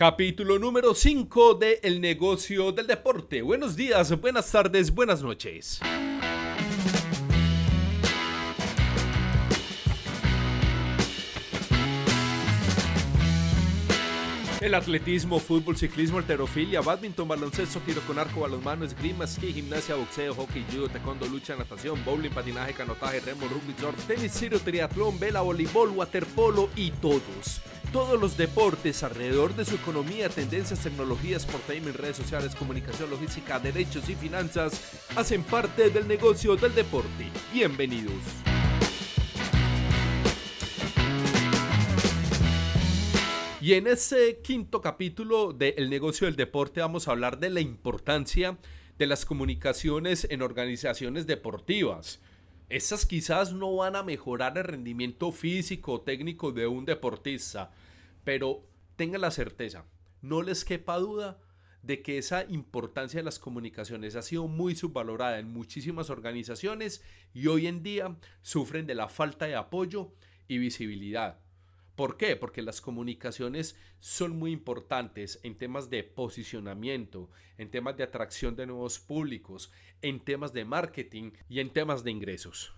Capítulo número 5 de El negocio del deporte. Buenos días, buenas tardes, buenas noches. El atletismo, fútbol, ciclismo, alterofilia, badminton, baloncesto, tiro con arco, balonmano, esgrima, esquí, gimnasia, boxeo, hockey, judo, taekwondo, lucha, natación, bowling, patinaje, canotaje, remo, rugby, surf, tenis, tiro, triatlón, vela, voleibol, waterpolo y todos todos los deportes alrededor de su economía, tendencias, tecnologías, sportainment, redes sociales, comunicación, logística, derechos y finanzas hacen parte del negocio del deporte. Bienvenidos. Y en ese quinto capítulo de negocio del deporte vamos a hablar de la importancia de las comunicaciones en organizaciones deportivas. Esas quizás no van a mejorar el rendimiento físico o técnico de un deportista, pero tengan la certeza, no les quepa duda de que esa importancia de las comunicaciones ha sido muy subvalorada en muchísimas organizaciones y hoy en día sufren de la falta de apoyo y visibilidad. ¿Por qué? Porque las comunicaciones son muy importantes en temas de posicionamiento, en temas de atracción de nuevos públicos, en temas de marketing y en temas de ingresos.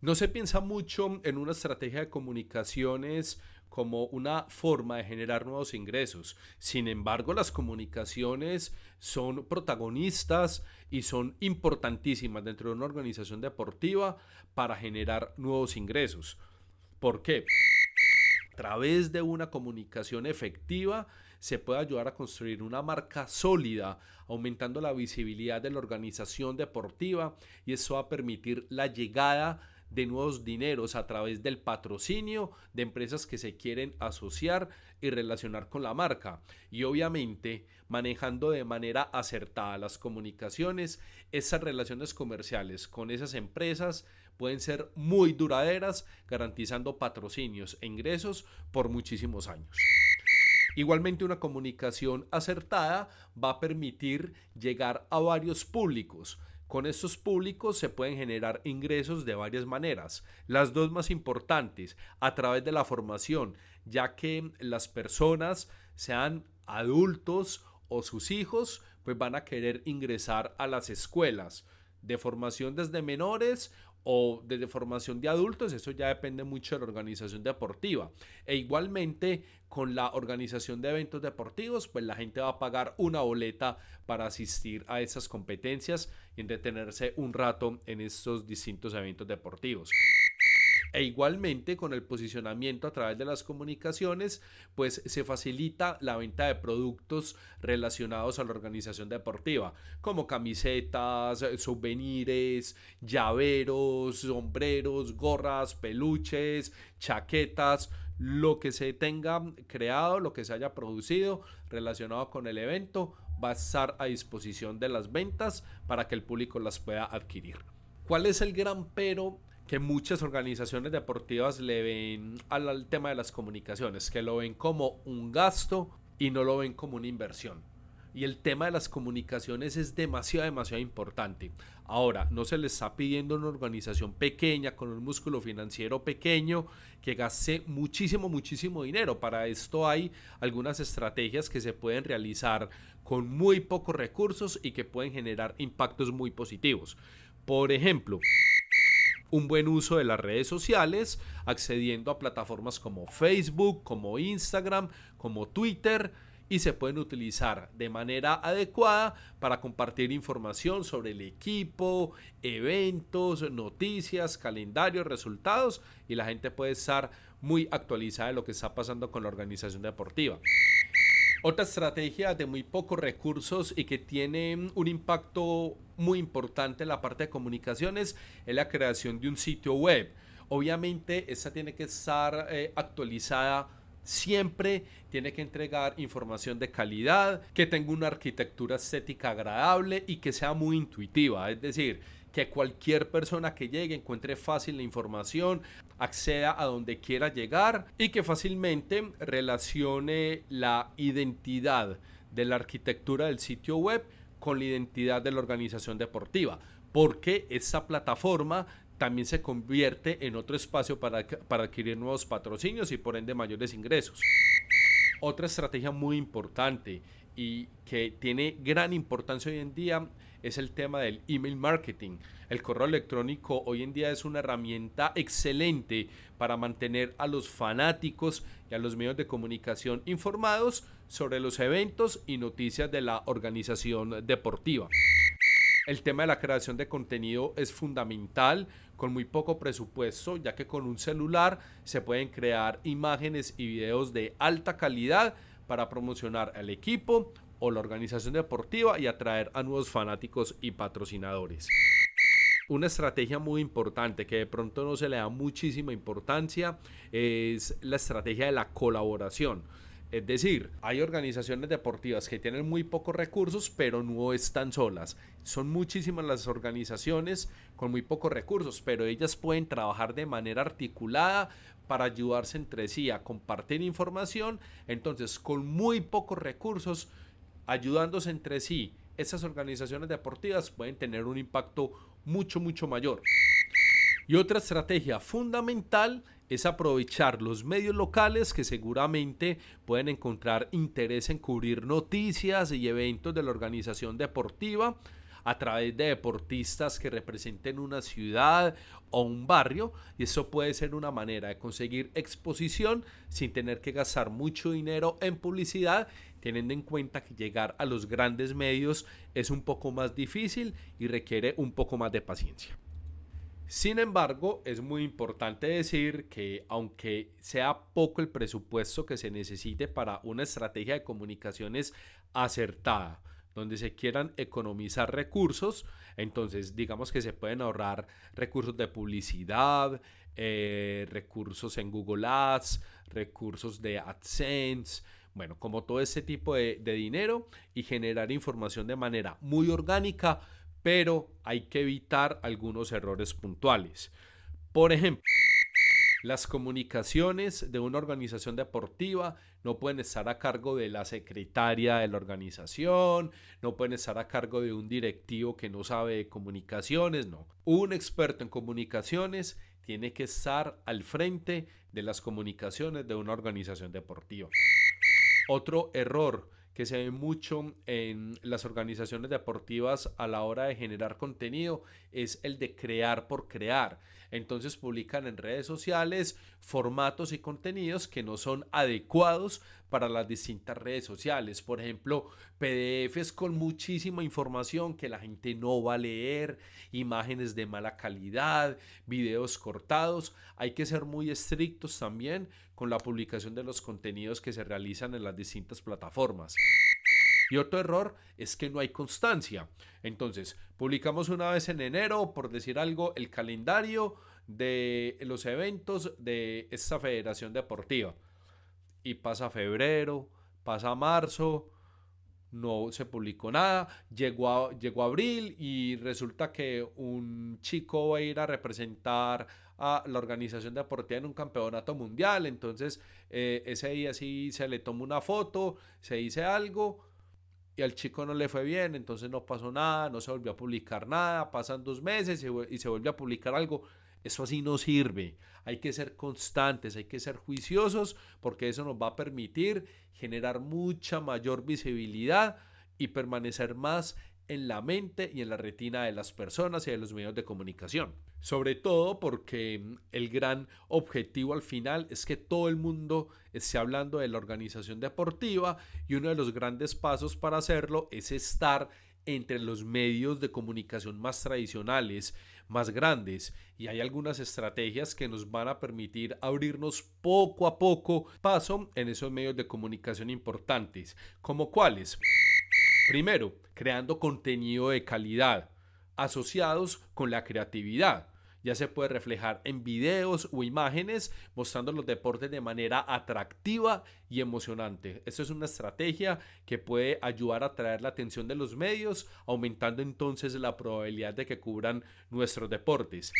No se piensa mucho en una estrategia de comunicaciones como una forma de generar nuevos ingresos. Sin embargo, las comunicaciones son protagonistas y son importantísimas dentro de una organización deportiva para generar nuevos ingresos. ¿Por qué? A través de una comunicación efectiva se puede ayudar a construir una marca sólida, aumentando la visibilidad de la organización deportiva y eso va a permitir la llegada de nuevos dineros a través del patrocinio de empresas que se quieren asociar y relacionar con la marca. Y obviamente manejando de manera acertada las comunicaciones, esas relaciones comerciales con esas empresas pueden ser muy duraderas, garantizando patrocinios e ingresos por muchísimos años. Igualmente una comunicación acertada va a permitir llegar a varios públicos, con estos públicos se pueden generar ingresos de varias maneras. Las dos más importantes, a través de la formación, ya que las personas, sean adultos o sus hijos, pues van a querer ingresar a las escuelas de formación desde menores o desde formación de adultos, eso ya depende mucho de la organización deportiva. E igualmente con la organización de eventos deportivos, pues la gente va a pagar una boleta para asistir a esas competencias y entretenerse un rato en estos distintos eventos deportivos. E igualmente con el posicionamiento a través de las comunicaciones, pues se facilita la venta de productos relacionados a la organización deportiva, como camisetas, souvenirs, llaveros, sombreros, gorras, peluches, chaquetas, lo que se tenga creado, lo que se haya producido relacionado con el evento, va a estar a disposición de las ventas para que el público las pueda adquirir. ¿Cuál es el gran pero que muchas organizaciones deportivas le ven al, tema de las comunicaciones, que lo ven como un gasto y no lo ven como una inversión. Y el tema de las comunicaciones es demasiado, demasiado importante. Ahora, no se le está pidiendo una organización pequeña, con un músculo financiero pequeño, que gaste muchísimo, muchísimo dinero. Para esto hay algunas estrategias que se pueden realizar con muy pocos recursos y que pueden generar impactos muy positivos. Por ejemplo, un buen uso de las redes sociales, accediendo a plataformas como Facebook, como Instagram, como Twitter y se pueden utilizar de manera adecuada para compartir información sobre el equipo, eventos, noticias, calendarios, resultados y la gente puede estar muy actualizada de lo que está pasando con la organización deportiva. Otra estrategia de muy pocos recursos y que tiene un impacto muy importante en la parte de comunicaciones es la creación de un sitio web. Obviamente, esta tiene que estar eh, actualizada siempre tiene que entregar información de calidad, que tenga una arquitectura estética agradable y que sea muy intuitiva. Es decir, que cualquier persona que llegue encuentre fácil la información, acceda a donde quiera llegar y que fácilmente relacione la identidad de la arquitectura del sitio web con la identidad de la organización deportiva, porque esa plataforma también se convierte en otro espacio para, para adquirir nuevos patrocinios y por ende mayores ingresos. Otra estrategia muy importante y que tiene gran importancia hoy en día es el tema del email marketing. El correo electrónico hoy en día es una herramienta excelente para mantener a los fanáticos y a los medios de comunicación informados sobre los eventos y noticias de la organización deportiva. El tema de la creación de contenido es fundamental con muy poco presupuesto, ya que con un celular se pueden crear imágenes y videos de alta calidad para promocionar al equipo o la organización deportiva y atraer a nuevos fanáticos y patrocinadores. Una estrategia muy importante que de pronto no se le da muchísima importancia es la estrategia de la colaboración. Es decir, hay organizaciones deportivas que tienen muy pocos recursos, pero no están solas. Son muchísimas las organizaciones con muy pocos recursos, pero ellas pueden trabajar de manera articulada para ayudarse entre sí a compartir información. Entonces, con muy pocos recursos, ayudándose entre sí, esas organizaciones deportivas pueden tener un impacto mucho, mucho mayor. Y otra estrategia fundamental es aprovechar los medios locales que seguramente pueden encontrar interés en cubrir noticias y eventos de la organización deportiva a través de deportistas que representen una ciudad o un barrio y eso puede ser una manera de conseguir exposición sin tener que gastar mucho dinero en publicidad teniendo en cuenta que llegar a los grandes medios es un poco más difícil y requiere un poco más de paciencia. Sin embargo, es muy importante decir que aunque sea poco el presupuesto que se necesite para una estrategia de comunicaciones acertada, donde se quieran economizar recursos, entonces digamos que se pueden ahorrar recursos de publicidad, eh, recursos en Google Ads, recursos de AdSense, bueno, como todo ese tipo de dinero y generar información de manera muy orgánica pero hay que evitar algunos errores puntuales. Por ejemplo, las comunicaciones de una organización deportiva no pueden estar a cargo de la secretaria de la organización, no pueden estar a cargo de un directivo que no sabe de comunicaciones, no. Un experto en comunicaciones tiene que estar al frente de las comunicaciones de una organización deportiva. Otro error que se ve mucho en las organizaciones deportivas a la hora de generar contenido es el de crear por crear. Entonces publican en redes sociales formatos y contenidos que no son adecuados para las distintas redes sociales. Por ejemplo, PDFs con muchísima información que la gente no va a leer, imágenes de mala calidad, videos cortados. Hay que ser muy estrictos también con la publicación de los contenidos que se realizan en las distintas plataformas. Y otro error es que no hay constancia. Entonces, publicamos una vez en enero, por decir algo, el calendario de los eventos de esta federación deportiva. Y pasa febrero, pasa marzo, no se publicó nada, llegó, llegó abril y resulta que un chico va a ir a representar a la organización deportiva en un campeonato mundial, entonces eh, ese día sí se le tomó una foto, se dice algo y al chico no le fue bien, entonces no pasó nada, no se volvió a publicar nada, pasan dos meses y se vuelve a publicar algo eso así no sirve. Hay que ser constantes, hay que ser juiciosos porque eso nos va a permitir generar mucha mayor visibilidad y permanecer más en la mente y en la retina de las personas y de los medios de comunicación. Sobre todo porque el gran objetivo al final es que todo el mundo esté hablando de la organización deportiva y uno de los grandes pasos para hacerlo es estar entre los medios de comunicación más tradicionales, más grandes, y hay algunas estrategias que nos van a permitir abrirnos poco a poco paso en esos medios de comunicación importantes, como cuáles. Primero, creando contenido de calidad, asociados con la creatividad ya se puede reflejar en videos o imágenes mostrando los deportes de manera atractiva y emocionante. Esto es una estrategia que puede ayudar a atraer la atención de los medios, aumentando entonces la probabilidad de que cubran nuestros deportes.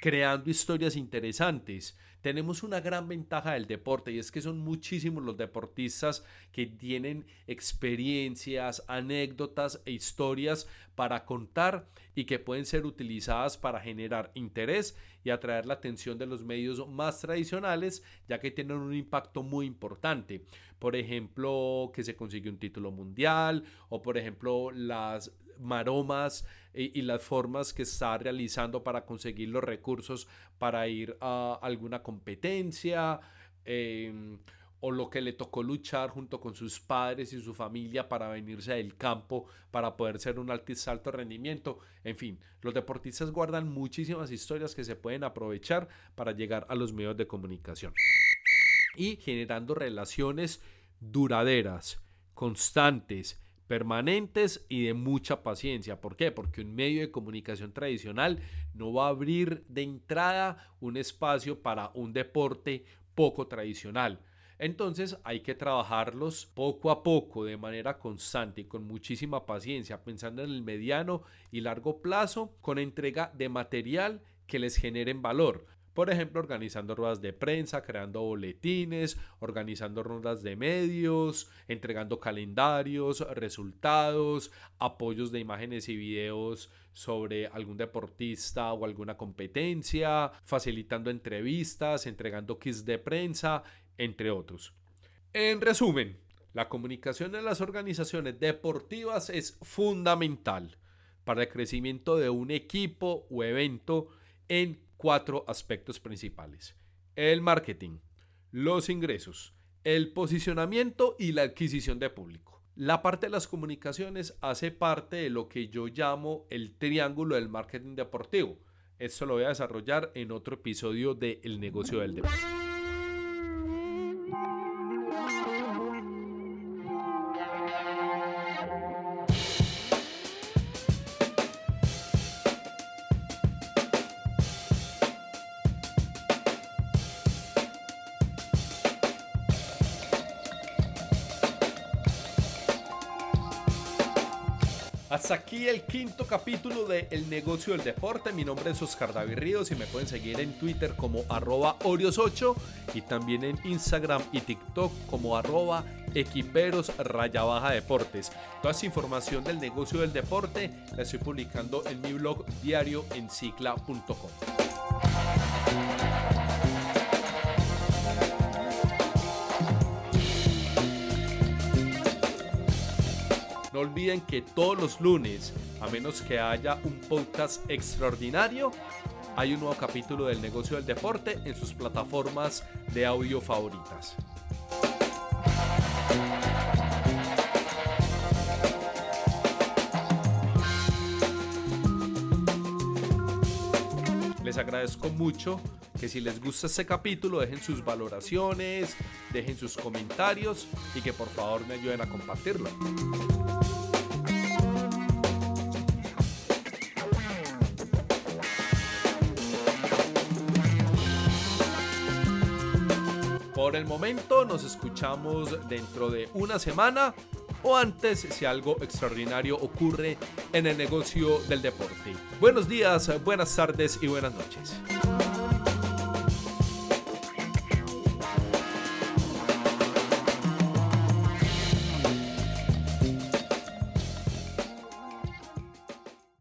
Creando historias interesantes. Tenemos una gran ventaja del deporte y es que son muchísimos los deportistas que tienen experiencias, anécdotas e historias para contar y que pueden ser utilizadas para generar interés y atraer la atención de los medios más tradicionales, ya que tienen un impacto muy importante. Por ejemplo, que se consigue un título mundial o por ejemplo las maromas y, las formas que está realizando para conseguir los recursos para ir a alguna competencia. Em, o lo que le tocó luchar junto con sus padres y su familia para venirse del campo para poder ser un alto alto rendimiento. En fin, los deportistas guardan muchísimas historias que se pueden aprovechar para llegar a los medios de comunicación y generando relaciones duraderas, constantes, permanentes y de mucha paciencia. ¿Por qué? Porque un medio de comunicación tradicional no va a abrir de entrada un espacio para un deporte poco tradicional. Entonces hay que trabajarlos poco a poco, de manera constante y con muchísima paciencia, pensando en el mediano y largo plazo, con entrega de material que les generen valor. Por ejemplo, organizando ruedas de prensa, creando boletines, organizando rondas de medios, entregando calendarios, resultados, apoyos de imágenes y videos sobre algún deportista o alguna competencia, facilitando entrevistas, entregando kits de prensa, entre otros. En resumen, la comunicación en las organizaciones deportivas es fundamental para el crecimiento de un equipo o evento en cuatro aspectos principales. El marketing, los ingresos, el posicionamiento y la adquisición de público. La parte de las comunicaciones hace parte de lo que yo llamo el triángulo del marketing deportivo. Esto lo voy a desarrollar en otro episodio de El negocio del deporte. Hasta aquí el quinto capítulo de El negocio del deporte. Mi nombre es Oscar David Ríos y me pueden seguir en Twitter como arroba Orios8 y también en Instagram y TikTok como arroba equiperos raya baja deportes. Toda esa información del negocio del deporte la estoy publicando en mi blog diario en No olviden que todos los lunes, a menos que haya un podcast extraordinario, hay un nuevo capítulo del negocio del deporte en sus plataformas de audio favoritas. Les agradezco mucho que si les gusta este capítulo dejen sus valoraciones, dejen sus comentarios y que por favor me ayuden a compartirlo. Por el momento nos escuchamos dentro de una semana o antes si algo extraordinario ocurre en el negocio del deporte. Buenos días, buenas tardes y buenas noches.